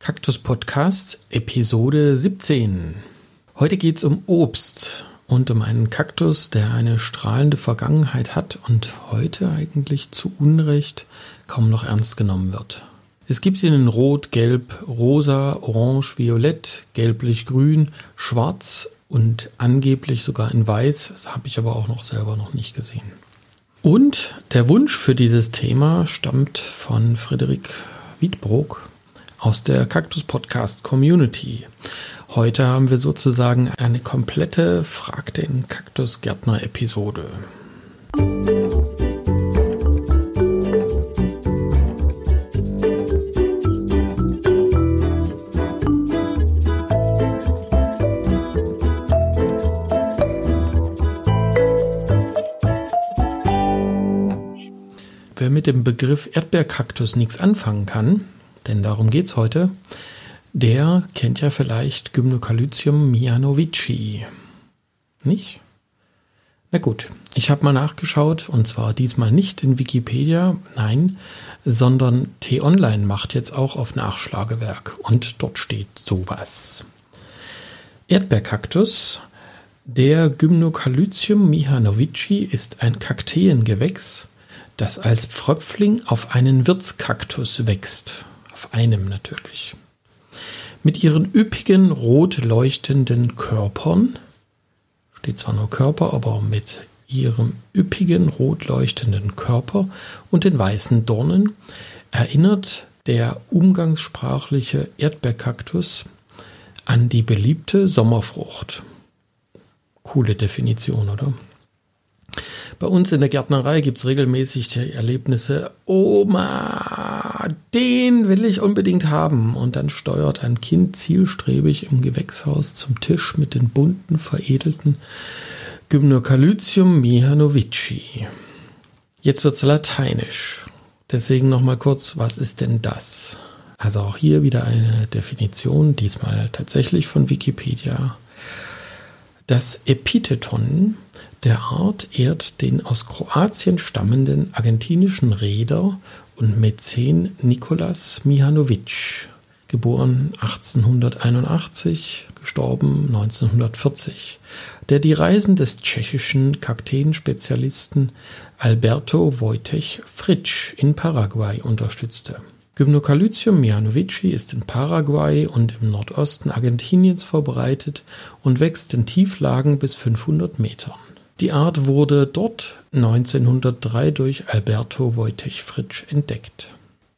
Kaktus Podcast, Episode 17. Heute geht es um Obst und um einen Kaktus, der eine strahlende Vergangenheit hat und heute eigentlich zu Unrecht kaum noch ernst genommen wird. Es gibt ihn in Rot, Gelb, Rosa, Orange, Violett, Gelblich, Grün, Schwarz und angeblich sogar in Weiß. Das habe ich aber auch noch selber noch nicht gesehen. Und der Wunsch für dieses Thema stammt von Frederik Wiedbrook aus der Cactus Podcast Community. Heute haben wir sozusagen eine komplette Frag den Kaktus Gärtner Episode. Wer mit dem Begriff Erdbeerkaktus nichts anfangen kann, denn darum geht es heute, der kennt ja vielleicht Gymnocalycium mianovici. Nicht? Na gut, ich habe mal nachgeschaut und zwar diesmal nicht in Wikipedia, nein, sondern T-Online macht jetzt auch auf Nachschlagewerk und dort steht sowas. Erdbeerkaktus, der Gymnocalycium mihanovici ist ein Kakteengewächs, das als Pfröpfling auf einen Wirtskaktus wächst auf einem natürlich. Mit ihren üppigen rot leuchtenden Körpern, steht zwar nur Körper, aber mit ihrem üppigen rot leuchtenden Körper und den weißen Dornen erinnert der umgangssprachliche Erdbeerkaktus an die beliebte Sommerfrucht. Coole Definition, oder? Bei uns in der Gärtnerei gibt es regelmäßig die Erlebnisse, Oma, den will ich unbedingt haben. Und dann steuert ein Kind zielstrebig im Gewächshaus zum Tisch mit den bunten, veredelten Gymnocalycium mihanovici. Jetzt wird es lateinisch. Deswegen nochmal kurz, was ist denn das? Also auch hier wieder eine Definition, diesmal tatsächlich von Wikipedia. Das Epitheton der Art ehrt den aus Kroatien stammenden argentinischen Reeder und Mäzen Nikolas Mihanovic, geboren 1881, gestorben 1940, der die Reisen des tschechischen Kakteenspezialisten Alberto Wojtek Fritsch in Paraguay unterstützte. Gymnocalycium mihanovici ist in Paraguay und im Nordosten Argentiniens verbreitet und wächst in Tieflagen bis 500 Metern. Die Art wurde dort 1903 durch Alberto Wojtek Fritsch entdeckt.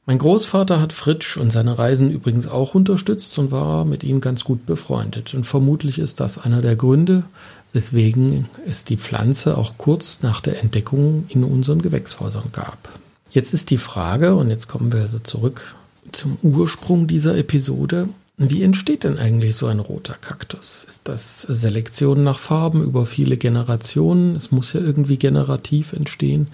Mein Großvater hat Fritsch und seine Reisen übrigens auch unterstützt und war mit ihm ganz gut befreundet. Und vermutlich ist das einer der Gründe, weswegen es die Pflanze auch kurz nach der Entdeckung in unseren Gewächshäusern gab. Jetzt ist die Frage, und jetzt kommen wir also zurück zum Ursprung dieser Episode, wie entsteht denn eigentlich so ein roter Kaktus? Ist das Selektion nach Farben über viele Generationen? Es muss ja irgendwie generativ entstehen,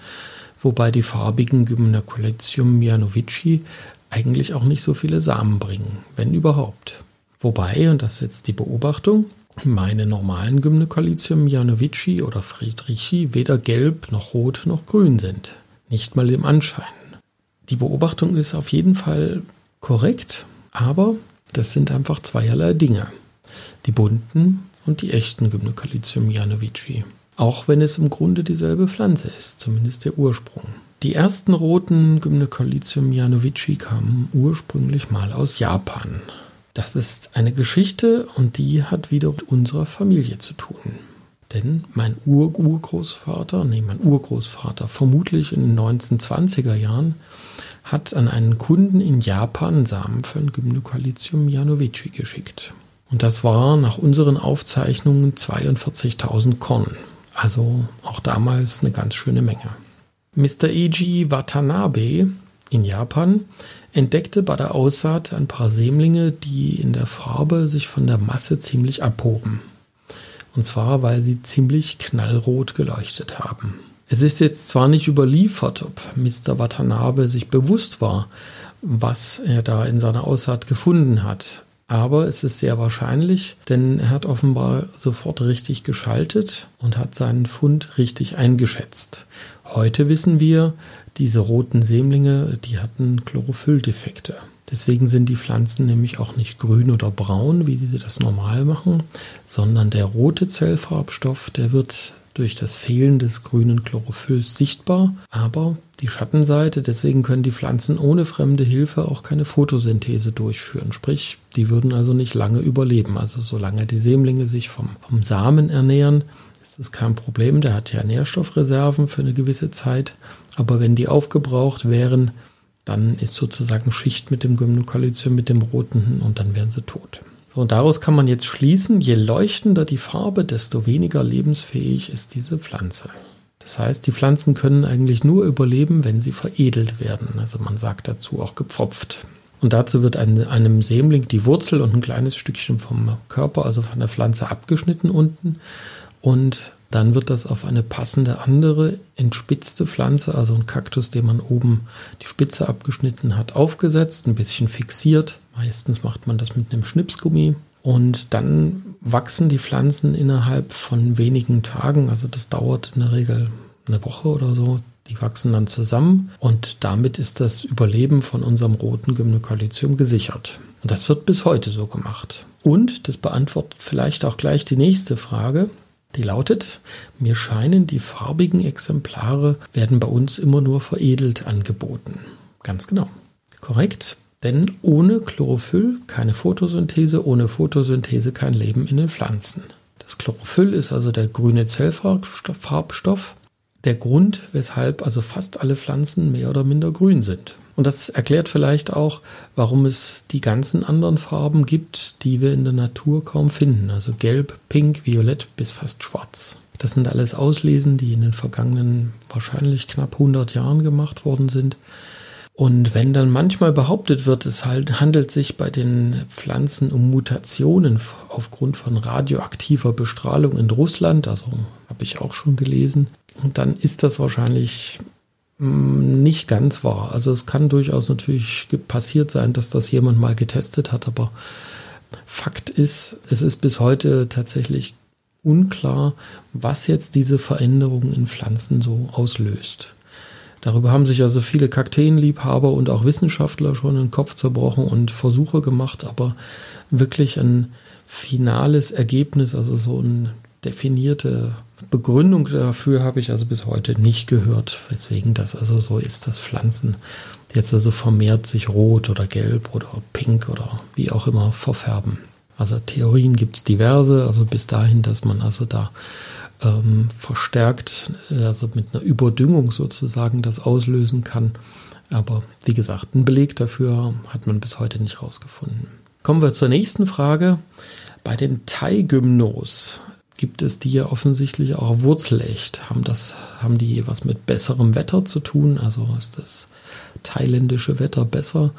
wobei die farbigen Gymnocalycium mianovici eigentlich auch nicht so viele Samen bringen, wenn überhaupt. Wobei, und das ist jetzt die Beobachtung, meine normalen Gymnocalycium mianovici oder Friedrichi weder gelb noch rot noch grün sind. Nicht mal im Anschein. Die Beobachtung ist auf jeden Fall korrekt, aber das sind einfach zweierlei Dinge. Die bunten und die echten Gymnocalycium janovici. Auch wenn es im Grunde dieselbe Pflanze ist, zumindest der Ursprung. Die ersten roten Gymnocalycium janovici kamen ursprünglich mal aus Japan. Das ist eine Geschichte und die hat wieder mit unserer Familie zu tun. Denn mein Ur-Urgroßvater, nee, mein Urgroßvater, vermutlich in den 1920er Jahren, hat an einen Kunden in Japan Samen von Gymnocalycium janovici geschickt. Und das war nach unseren Aufzeichnungen 42.000 Korn. Also auch damals eine ganz schöne Menge. Mr. Eiji Watanabe in Japan entdeckte bei der Aussaat ein paar Sämlinge, die in der Farbe sich von der Masse ziemlich abhoben. Und zwar, weil sie ziemlich knallrot geleuchtet haben. Es ist jetzt zwar nicht überliefert, ob Mr. Watanabe sich bewusst war, was er da in seiner Aussaat gefunden hat. Aber es ist sehr wahrscheinlich, denn er hat offenbar sofort richtig geschaltet und hat seinen Fund richtig eingeschätzt. Heute wissen wir, diese roten Sämlinge, die hatten Chlorophylldefekte. Deswegen sind die Pflanzen nämlich auch nicht grün oder braun, wie sie das normal machen, sondern der rote Zellfarbstoff, der wird durch das Fehlen des grünen Chlorophylls sichtbar, aber die Schattenseite, deswegen können die Pflanzen ohne fremde Hilfe auch keine Photosynthese durchführen. Sprich, die würden also nicht lange überleben. Also solange die Sämlinge sich vom, vom Samen ernähren, ist das kein Problem. Der hat ja Nährstoffreserven für eine gewisse Zeit. Aber wenn die aufgebraucht wären, dann ist sozusagen Schicht mit dem Gymnocalycium, mit dem roten und dann wären sie tot. So, und daraus kann man jetzt schließen, je leuchtender die Farbe, desto weniger lebensfähig ist diese Pflanze. Das heißt, die Pflanzen können eigentlich nur überleben, wenn sie veredelt werden. Also man sagt dazu auch gepfropft. Und dazu wird ein, einem Sämling die Wurzel und ein kleines Stückchen vom Körper, also von der Pflanze abgeschnitten unten. Und dann wird das auf eine passende andere entspitzte Pflanze, also ein Kaktus, den man oben die Spitze abgeschnitten hat, aufgesetzt, ein bisschen fixiert. Meistens macht man das mit einem Schnipsgummi. Und dann wachsen die Pflanzen innerhalb von wenigen Tagen, also das dauert in der Regel eine Woche oder so, die wachsen dann zusammen und damit ist das Überleben von unserem roten Gymnocalycium gesichert. Und das wird bis heute so gemacht. Und das beantwortet vielleicht auch gleich die nächste Frage. Die lautet, mir scheinen die farbigen Exemplare werden bei uns immer nur veredelt angeboten. Ganz genau. Korrekt, denn ohne Chlorophyll keine Photosynthese, ohne Photosynthese kein Leben in den Pflanzen. Das Chlorophyll ist also der grüne Zellfarbstoff, der Grund, weshalb also fast alle Pflanzen mehr oder minder grün sind. Und das erklärt vielleicht auch, warum es die ganzen anderen Farben gibt, die wir in der Natur kaum finden. Also gelb, pink, violett bis fast schwarz. Das sind alles Auslesen, die in den vergangenen wahrscheinlich knapp 100 Jahren gemacht worden sind. Und wenn dann manchmal behauptet wird, es halt handelt sich bei den Pflanzen um Mutationen aufgrund von radioaktiver Bestrahlung in Russland, also habe ich auch schon gelesen, dann ist das wahrscheinlich nicht ganz wahr. Also es kann durchaus natürlich passiert sein, dass das jemand mal getestet hat, aber Fakt ist, es ist bis heute tatsächlich unklar, was jetzt diese Veränderungen in Pflanzen so auslöst. Darüber haben sich also viele Kakteenliebhaber und auch Wissenschaftler schon den Kopf zerbrochen und Versuche gemacht, aber wirklich ein finales Ergebnis, also so ein definierte Begründung dafür habe ich also bis heute nicht gehört, weswegen das also so ist, dass Pflanzen jetzt also vermehrt sich rot oder gelb oder pink oder wie auch immer verfärben. Also Theorien gibt es diverse, also bis dahin, dass man also da ähm, verstärkt, also mit einer Überdüngung sozusagen das auslösen kann. Aber wie gesagt, einen Beleg dafür hat man bis heute nicht rausgefunden. Kommen wir zur nächsten Frage. Bei den Thai-Gymnos gibt es die ja offensichtlich auch wurzelecht. Haben, das, haben die was mit besserem Wetter zu tun? Also ist das thailändische Wetter besser?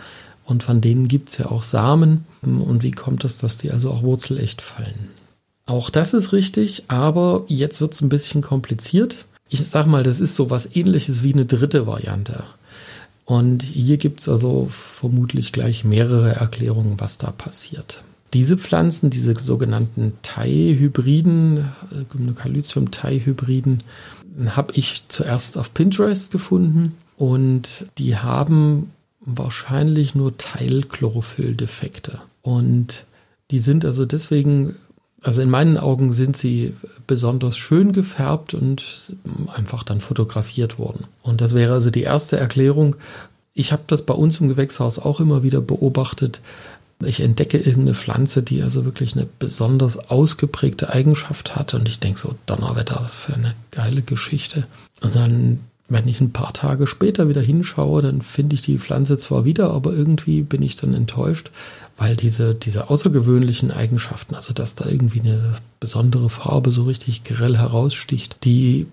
Und von denen gibt es ja auch Samen. Und wie kommt es, dass die also auch wurzelecht fallen? Auch das ist richtig, aber jetzt wird es ein bisschen kompliziert. Ich sage mal, das ist so was ähnliches wie eine dritte Variante. Und hier gibt es also vermutlich gleich mehrere Erklärungen, was da passiert. Diese Pflanzen, diese sogenannten Thai-Hybriden, äh, Gymnocalycium-Thai-Hybriden, habe ich zuerst auf Pinterest gefunden und die haben wahrscheinlich nur Teilchlorophyll-Defekte. Und die sind also deswegen, also in meinen Augen sind sie besonders schön gefärbt und einfach dann fotografiert worden. Und das wäre also die erste Erklärung. Ich habe das bei uns im Gewächshaus auch immer wieder beobachtet, ich entdecke irgendeine Pflanze, die also wirklich eine besonders ausgeprägte Eigenschaft hat und ich denke so, Donnerwetter, was für eine geile Geschichte. Und dann, wenn ich ein paar Tage später wieder hinschaue, dann finde ich die Pflanze zwar wieder, aber irgendwie bin ich dann enttäuscht, weil diese, diese außergewöhnlichen Eigenschaften, also dass da irgendwie eine besondere Farbe so richtig grell heraussticht, die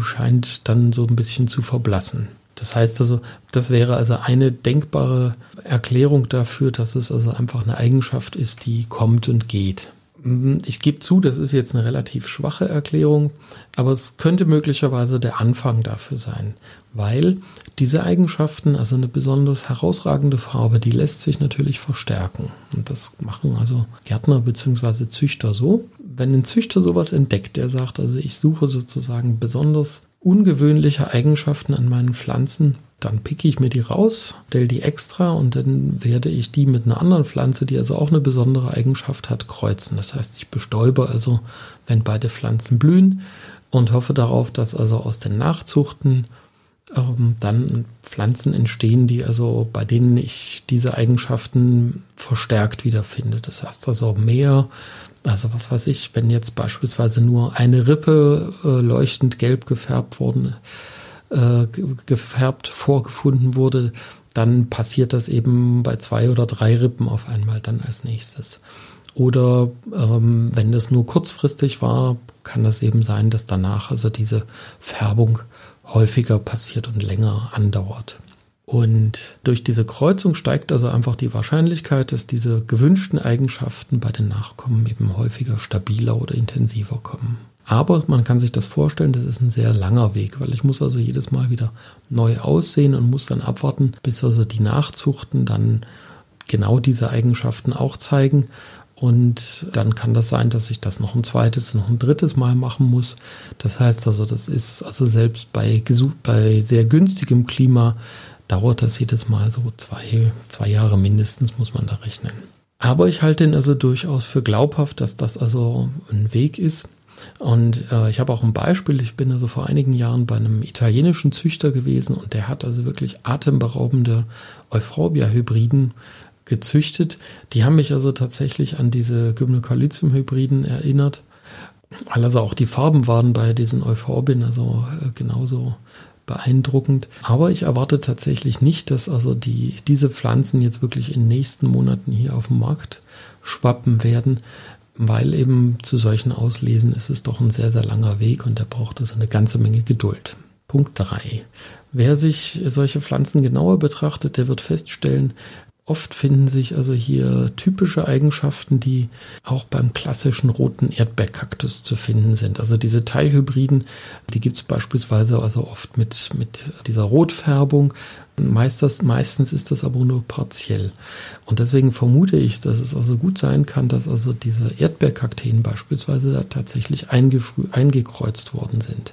scheint dann so ein bisschen zu verblassen. Das heißt also, das wäre also eine denkbare Erklärung dafür, dass es also einfach eine Eigenschaft ist, die kommt und geht. Mhm, ich gebe zu, das ist jetzt eine relativ schwache Erklärung, aber es könnte möglicherweise der Anfang dafür sein, weil diese Eigenschaften, also eine besonders herausragende Farbe, die lässt sich natürlich verstärken. Und das machen also Gärtner bzw. Züchter so. Wenn ein Züchter sowas entdeckt, der sagt, also ich suche sozusagen besonders ungewöhnliche Eigenschaften an meinen Pflanzen, dann picke ich mir die raus, stelle die extra und dann werde ich die mit einer anderen Pflanze, die also auch eine besondere Eigenschaft hat, kreuzen. Das heißt, ich bestäube also, wenn beide Pflanzen blühen und hoffe darauf, dass also aus den Nachzuchten ähm, dann Pflanzen entstehen, die also bei denen ich diese Eigenschaften verstärkt wiederfinde. Das heißt also mehr, also was weiß ich, wenn jetzt beispielsweise nur eine Rippe äh, leuchtend gelb gefärbt worden äh, gefärbt vorgefunden wurde, dann passiert das eben bei zwei oder drei Rippen auf einmal dann als nächstes. Oder ähm, wenn das nur kurzfristig war, kann das eben sein, dass danach also diese Färbung häufiger passiert und länger andauert. Und durch diese Kreuzung steigt also einfach die Wahrscheinlichkeit, dass diese gewünschten Eigenschaften bei den Nachkommen eben häufiger stabiler oder intensiver kommen. Aber man kann sich das vorstellen, das ist ein sehr langer Weg, weil ich muss also jedes Mal wieder neu aussehen und muss dann abwarten, bis also die Nachzuchten dann genau diese Eigenschaften auch zeigen. Und dann kann das sein, dass ich das noch ein zweites, noch ein drittes Mal machen muss. Das heißt also, das ist also selbst bei, bei sehr günstigem Klima dauert das jedes Mal so zwei, zwei Jahre mindestens, muss man da rechnen. Aber ich halte ihn also durchaus für glaubhaft, dass das also ein Weg ist, und äh, ich habe auch ein Beispiel, ich bin also vor einigen Jahren bei einem italienischen Züchter gewesen und der hat also wirklich atemberaubende Euphorbia-Hybriden gezüchtet. Die haben mich also tatsächlich an diese Gymnocalycium-Hybriden erinnert, also auch die Farben waren bei diesen Euphorbien also äh, genauso beeindruckend. Aber ich erwarte tatsächlich nicht, dass also die, diese Pflanzen jetzt wirklich in den nächsten Monaten hier auf dem Markt schwappen werden weil eben zu solchen Auslesen ist es doch ein sehr, sehr langer Weg und der braucht also eine ganze Menge Geduld. Punkt 3. Wer sich solche Pflanzen genauer betrachtet, der wird feststellen, oft finden sich also hier typische Eigenschaften, die auch beim klassischen roten Erdbeerkaktus zu finden sind. Also diese Teilhybriden, die gibt es beispielsweise also oft mit, mit dieser Rotfärbung, Meistens, meistens ist das aber nur partiell. Und deswegen vermute ich, dass es also gut sein kann, dass also diese Erdbeerkakteen beispielsweise da tatsächlich eingekreuzt worden sind.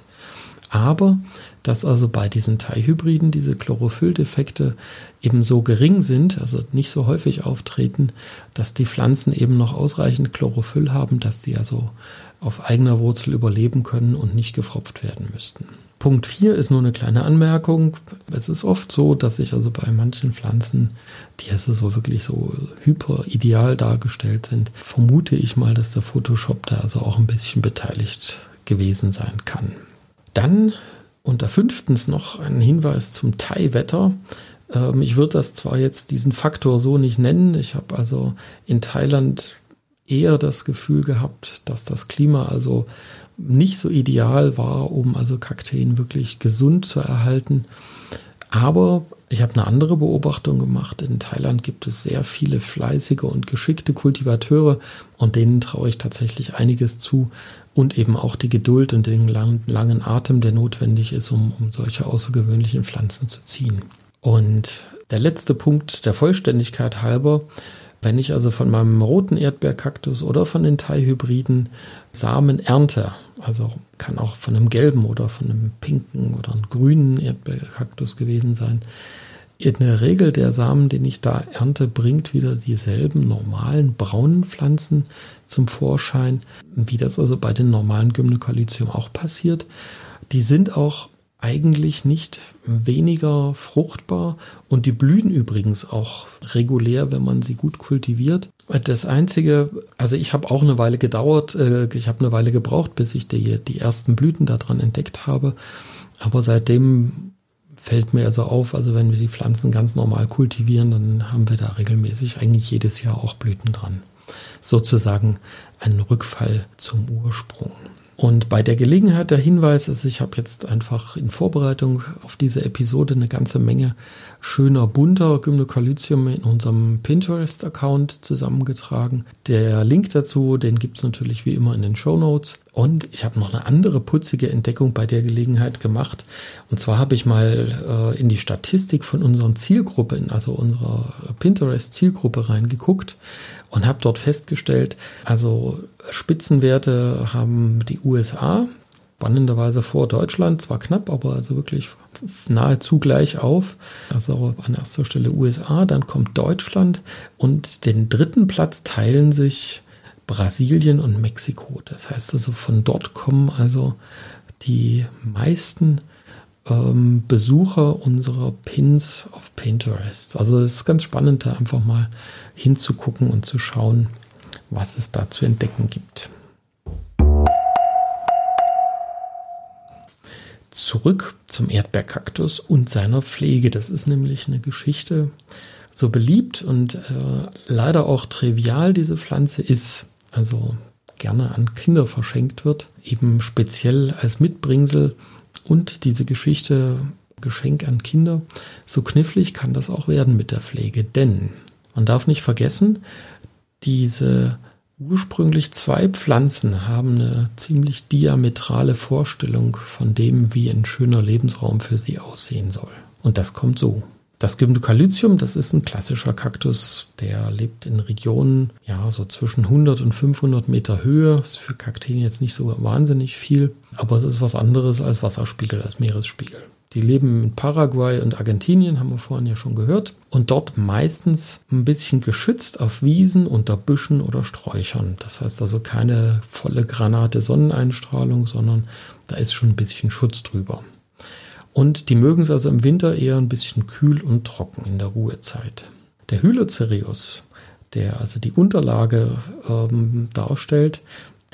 Aber dass also bei diesen Teilhybriden diese Chlorophylldefekte eben so gering sind, also nicht so häufig auftreten, dass die Pflanzen eben noch ausreichend Chlorophyll haben, dass sie also auf eigener Wurzel überleben können und nicht gefropft werden müssten. Punkt 4 ist nur eine kleine Anmerkung. Es ist oft so, dass ich also bei manchen Pflanzen, die also so wirklich so hyper ideal dargestellt sind, vermute ich mal, dass der Photoshop da also auch ein bisschen beteiligt gewesen sein kann. Dann unter fünftens noch ein Hinweis zum Thai-Wetter. Ähm, ich würde das zwar jetzt diesen Faktor so nicht nennen. Ich habe also in Thailand eher das Gefühl gehabt, dass das Klima also nicht so ideal war, um also Kakteen wirklich gesund zu erhalten. Aber ich habe eine andere Beobachtung gemacht. In Thailand gibt es sehr viele fleißige und geschickte Kultivateure und denen traue ich tatsächlich einiges zu und eben auch die Geduld und den langen, langen Atem, der notwendig ist, um, um solche außergewöhnlichen Pflanzen zu ziehen. Und der letzte Punkt der Vollständigkeit halber, wenn ich also von meinem roten Erdbeerkaktus oder von den Thai-Hybriden Samen ernte, also kann auch von einem gelben oder von einem pinken oder einem grünen Erdbeerkaktus gewesen sein, in der Regel der Samen, den ich da ernte, bringt wieder dieselben normalen braunen Pflanzen zum Vorschein, wie das also bei den normalen Gymnocalycium auch passiert. Die sind auch eigentlich nicht weniger fruchtbar und die blühen übrigens auch regulär, wenn man sie gut kultiviert. Das Einzige, also ich habe auch eine Weile gedauert, äh, ich habe eine Weile gebraucht, bis ich die, die ersten Blüten daran entdeckt habe. Aber seitdem fällt mir also auf, also wenn wir die Pflanzen ganz normal kultivieren, dann haben wir da regelmäßig eigentlich jedes Jahr auch Blüten dran. Sozusagen ein Rückfall zum Ursprung. Und bei der Gelegenheit der Hinweis, also ich habe jetzt einfach in Vorbereitung auf diese Episode eine ganze Menge schöner, bunter Gymnocalycium in unserem Pinterest-Account zusammengetragen. Der Link dazu, den gibt es natürlich wie immer in den Show Notes. Und ich habe noch eine andere putzige Entdeckung bei der Gelegenheit gemacht. Und zwar habe ich mal äh, in die Statistik von unseren Zielgruppen, also unserer Pinterest-Zielgruppe reingeguckt und habe dort festgestellt, also Spitzenwerte haben die USA, spannenderweise vor Deutschland, zwar knapp, aber also wirklich nahezu gleich auf. Also an erster Stelle USA, dann kommt Deutschland und den dritten Platz teilen sich Brasilien und Mexiko. Das heißt also, von dort kommen also die meisten ähm, Besucher unserer Pins auf Pinterest. Also es ist ganz spannend, da einfach mal hinzugucken und zu schauen, was es da zu entdecken gibt. Zurück zum Erdbeerkaktus und seiner Pflege. Das ist nämlich eine Geschichte, so beliebt und äh, leider auch trivial diese Pflanze ist, also gerne an Kinder verschenkt wird, eben speziell als Mitbringsel und diese Geschichte Geschenk an Kinder, so knifflig kann das auch werden mit der Pflege, denn man darf nicht vergessen, diese ursprünglich zwei Pflanzen haben eine ziemlich diametrale Vorstellung von dem, wie ein schöner Lebensraum für sie aussehen soll. Und das kommt so. Das Gymnocalycium, das ist ein klassischer Kaktus, der lebt in Regionen, ja, so zwischen 100 und 500 Meter Höhe. Ist für Kakteen jetzt nicht so wahnsinnig viel, aber es ist was anderes als Wasserspiegel, als Meeresspiegel. Die leben in Paraguay und Argentinien, haben wir vorhin ja schon gehört. Und dort meistens ein bisschen geschützt auf Wiesen, unter Büschen oder Sträuchern. Das heißt also keine volle Granate Sonneneinstrahlung, sondern da ist schon ein bisschen Schutz drüber. Und die mögen es also im Winter eher ein bisschen kühl und trocken in der Ruhezeit. Der Hylocereus, der also die Unterlage ähm, darstellt,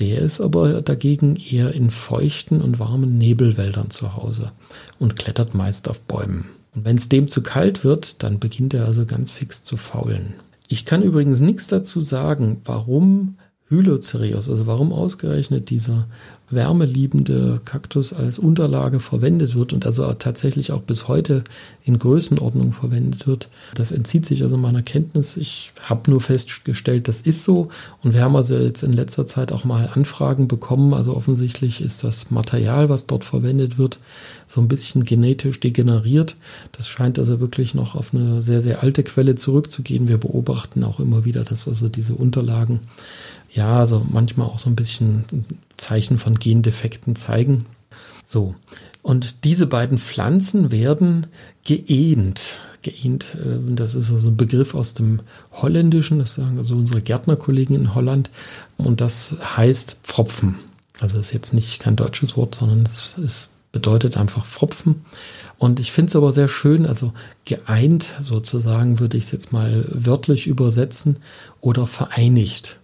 der ist aber dagegen eher in feuchten und warmen Nebelwäldern zu Hause und klettert meist auf Bäumen. Und wenn es dem zu kalt wird, dann beginnt er also ganz fix zu faulen. Ich kann übrigens nichts dazu sagen, warum Hylocereus, also warum ausgerechnet dieser wärmeliebende Kaktus als Unterlage verwendet wird und also tatsächlich auch bis heute in Größenordnung verwendet wird. Das entzieht sich also meiner Kenntnis. Ich habe nur festgestellt, das ist so und wir haben also jetzt in letzter Zeit auch mal Anfragen bekommen. Also offensichtlich ist das Material, was dort verwendet wird, so ein bisschen genetisch degeneriert. Das scheint also wirklich noch auf eine sehr, sehr alte Quelle zurückzugehen. Wir beobachten auch immer wieder, dass also diese Unterlagen ja, also manchmal auch so ein bisschen Zeichen von Gendefekten zeigen. So. Und diese beiden Pflanzen werden geähnt. Geähnt, äh, das ist also ein Begriff aus dem Holländischen, das sagen also unsere Gärtnerkollegen in Holland. Und das heißt Pfropfen. Also das ist jetzt nicht kein deutsches Wort, sondern es bedeutet einfach Pfropfen. Und ich finde es aber sehr schön, also geeint sozusagen würde ich es jetzt mal wörtlich übersetzen oder vereinigt.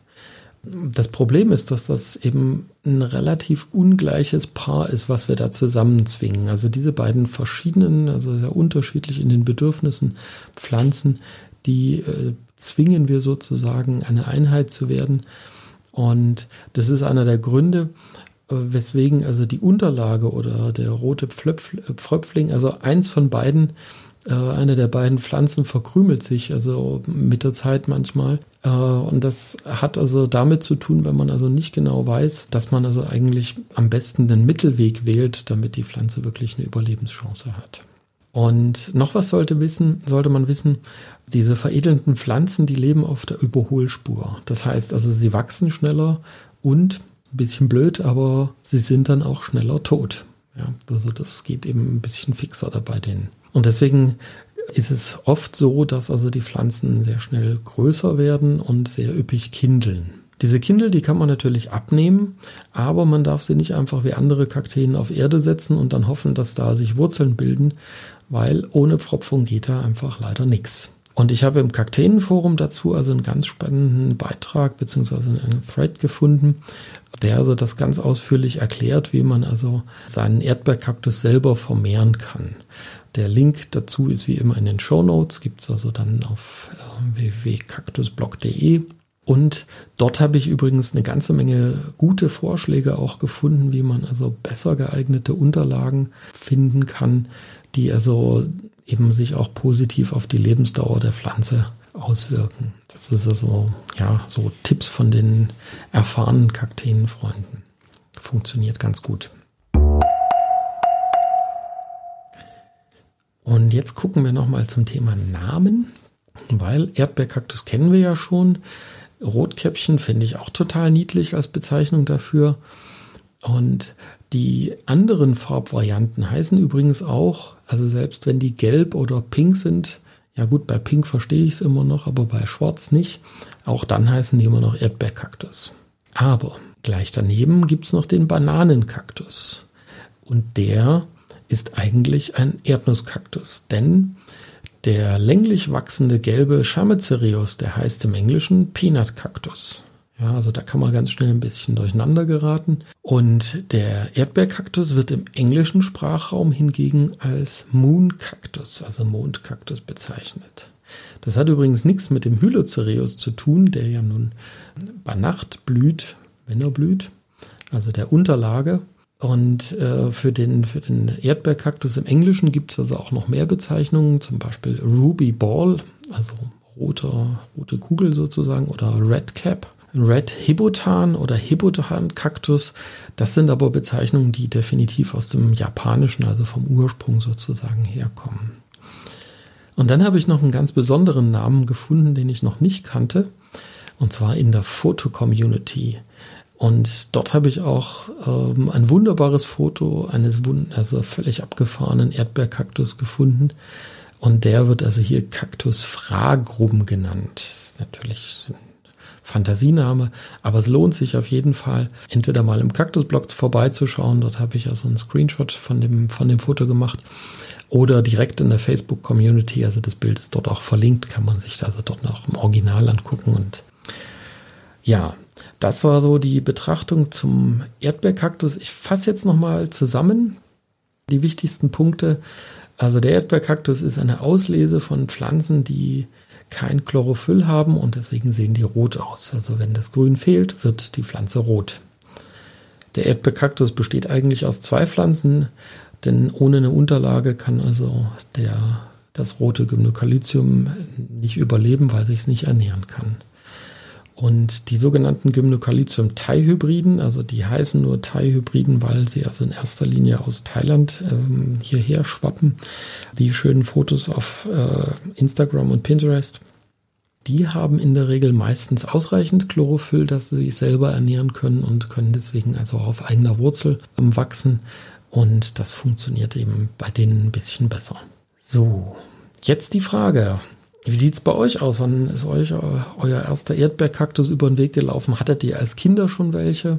Das Problem ist, dass das eben ein relativ ungleiches Paar ist, was wir da zusammenzwingen. Also diese beiden verschiedenen, also sehr unterschiedlich in den Bedürfnissen Pflanzen, die äh, zwingen wir sozusagen eine Einheit zu werden. Und das ist einer der Gründe, äh, weswegen also die Unterlage oder der rote Pfröpfling, also eins von beiden, äh, eine der beiden Pflanzen verkrümelt sich, also mit der Zeit manchmal. Äh, und das hat also damit zu tun, wenn man also nicht genau weiß, dass man also eigentlich am besten den Mittelweg wählt, damit die Pflanze wirklich eine Überlebenschance hat. Und noch was sollte wissen, sollte man wissen, diese veredelnden Pflanzen, die leben auf der Überholspur. Das heißt also, sie wachsen schneller und ein bisschen blöd, aber sie sind dann auch schneller tot. Ja, also das geht eben ein bisschen fixer dabei denen. Und deswegen ist es oft so, dass also die Pflanzen sehr schnell größer werden und sehr üppig kindeln. Diese Kindel, die kann man natürlich abnehmen, aber man darf sie nicht einfach wie andere Kakteen auf Erde setzen und dann hoffen, dass da sich Wurzeln bilden, weil ohne Pfropfung geht da einfach leider nichts. Und ich habe im Kakteenforum dazu also einen ganz spannenden Beitrag bzw. einen Thread gefunden, der also das ganz ausführlich erklärt, wie man also seinen Erdbeerkaktus selber vermehren kann. Der Link dazu ist wie immer in den Show Notes, gibt es also dann auf äh, www.kaktusblog.de. Und dort habe ich übrigens eine ganze Menge gute Vorschläge auch gefunden, wie man also besser geeignete Unterlagen finden kann, die also eben sich auch positiv auf die Lebensdauer der Pflanze auswirken. Das ist also, ja, so Tipps von den erfahrenen Kakteenfreunden. Funktioniert ganz gut. Und jetzt gucken wir nochmal zum Thema Namen, weil Erdbeerkaktus kennen wir ja schon. Rotkäppchen finde ich auch total niedlich als Bezeichnung dafür. Und die anderen Farbvarianten heißen übrigens auch, also selbst wenn die gelb oder pink sind, ja gut, bei pink verstehe ich es immer noch, aber bei schwarz nicht, auch dann heißen die immer noch Erdbeerkaktus. Aber gleich daneben gibt es noch den Bananenkaktus. Und der ist eigentlich ein Erdnusskaktus, denn der länglich wachsende gelbe Chamaecyreus, der heißt im Englischen Peanut Kaktus. Ja, also da kann man ganz schnell ein bisschen durcheinander geraten. Und der Erdbeerkaktus wird im englischen Sprachraum hingegen als Moonkaktus, also Mondkaktus bezeichnet. Das hat übrigens nichts mit dem Hylocereus zu tun, der ja nun bei Nacht blüht, wenn er blüht, also der Unterlage. Und äh, für, den, für den Erdbeerkaktus im Englischen gibt es also auch noch mehr Bezeichnungen, zum Beispiel Ruby Ball, also roter, rote Kugel sozusagen, oder Red Cap. Red Hibbotan oder Hibbotan-Kaktus, das sind aber Bezeichnungen, die definitiv aus dem Japanischen, also vom Ursprung sozusagen herkommen. Und dann habe ich noch einen ganz besonderen Namen gefunden, den ich noch nicht kannte, und zwar in der Foto-Community. Und dort habe ich auch ähm, ein wunderbares Foto eines also völlig abgefahrenen Erdbeerkaktus gefunden. Und der wird also hier Kaktus Fragrum genannt. Das ist natürlich ein Fantasiename, aber es lohnt sich auf jeden Fall, entweder mal im Kaktusblog vorbeizuschauen. Dort habe ich also einen Screenshot von dem, von dem Foto gemacht. Oder direkt in der Facebook-Community, also das Bild ist dort auch verlinkt, kann man sich also dort noch im Original angucken. Und ja, das war so die Betrachtung zum Erdbeerkaktus. Ich fasse jetzt nochmal zusammen die wichtigsten Punkte. Also der Erdbeerkaktus ist eine Auslese von Pflanzen, die kein Chlorophyll haben und deswegen sehen die rot aus. Also wenn das Grün fehlt, wird die Pflanze rot. Der Erdbeerkaktus besteht eigentlich aus zwei Pflanzen, denn ohne eine Unterlage kann also der, das rote Gymnocalycium nicht überleben, weil sich es nicht ernähren kann. Und die sogenannten Gymnocalycium-Thai-Hybriden, also die heißen nur Thai-Hybriden, weil sie also in erster Linie aus Thailand ähm, hierher schwappen. Die schönen Fotos auf äh, Instagram und Pinterest, die haben in der Regel meistens ausreichend Chlorophyll, dass sie sich selber ernähren können und können deswegen also auf eigener Wurzel ähm, wachsen. Und das funktioniert eben bei denen ein bisschen besser. So, jetzt die Frage, wie sieht es bei euch aus? Wann ist euch euer erster Erdbeerkaktus über den Weg gelaufen? Hattet ihr als Kinder schon welche?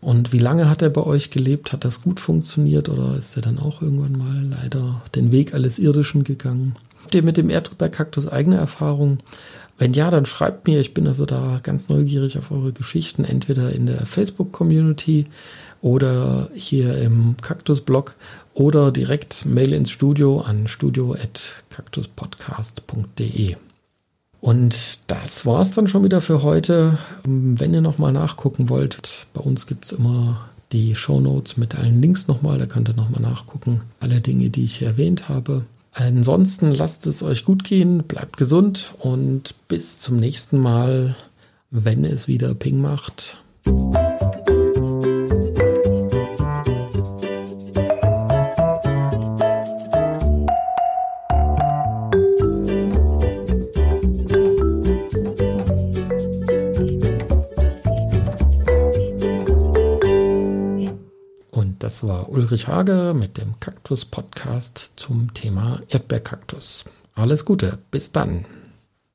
Und wie lange hat er bei euch gelebt? Hat das gut funktioniert oder ist er dann auch irgendwann mal leider den Weg alles Irdischen gegangen? Habt ihr mit dem Erdbeerkaktus eigene Erfahrungen? Wenn ja, dann schreibt mir. Ich bin also da ganz neugierig auf eure Geschichten, entweder in der Facebook-Community oder hier im Kaktus-Blog oder direkt Mail ins Studio an studio.kaktuspodcast.de. Und das war's dann schon wieder für heute. Wenn ihr nochmal nachgucken wollt, bei uns gibt es immer die Show Notes mit allen Links nochmal. Da könnt ihr nochmal nachgucken. Alle Dinge, die ich hier erwähnt habe. Ansonsten lasst es euch gut gehen, bleibt gesund und bis zum nächsten Mal, wenn es wieder Ping macht. Ulrich Hage mit dem Kaktus Podcast zum Thema Erdbeerkaktus. Alles Gute, bis dann.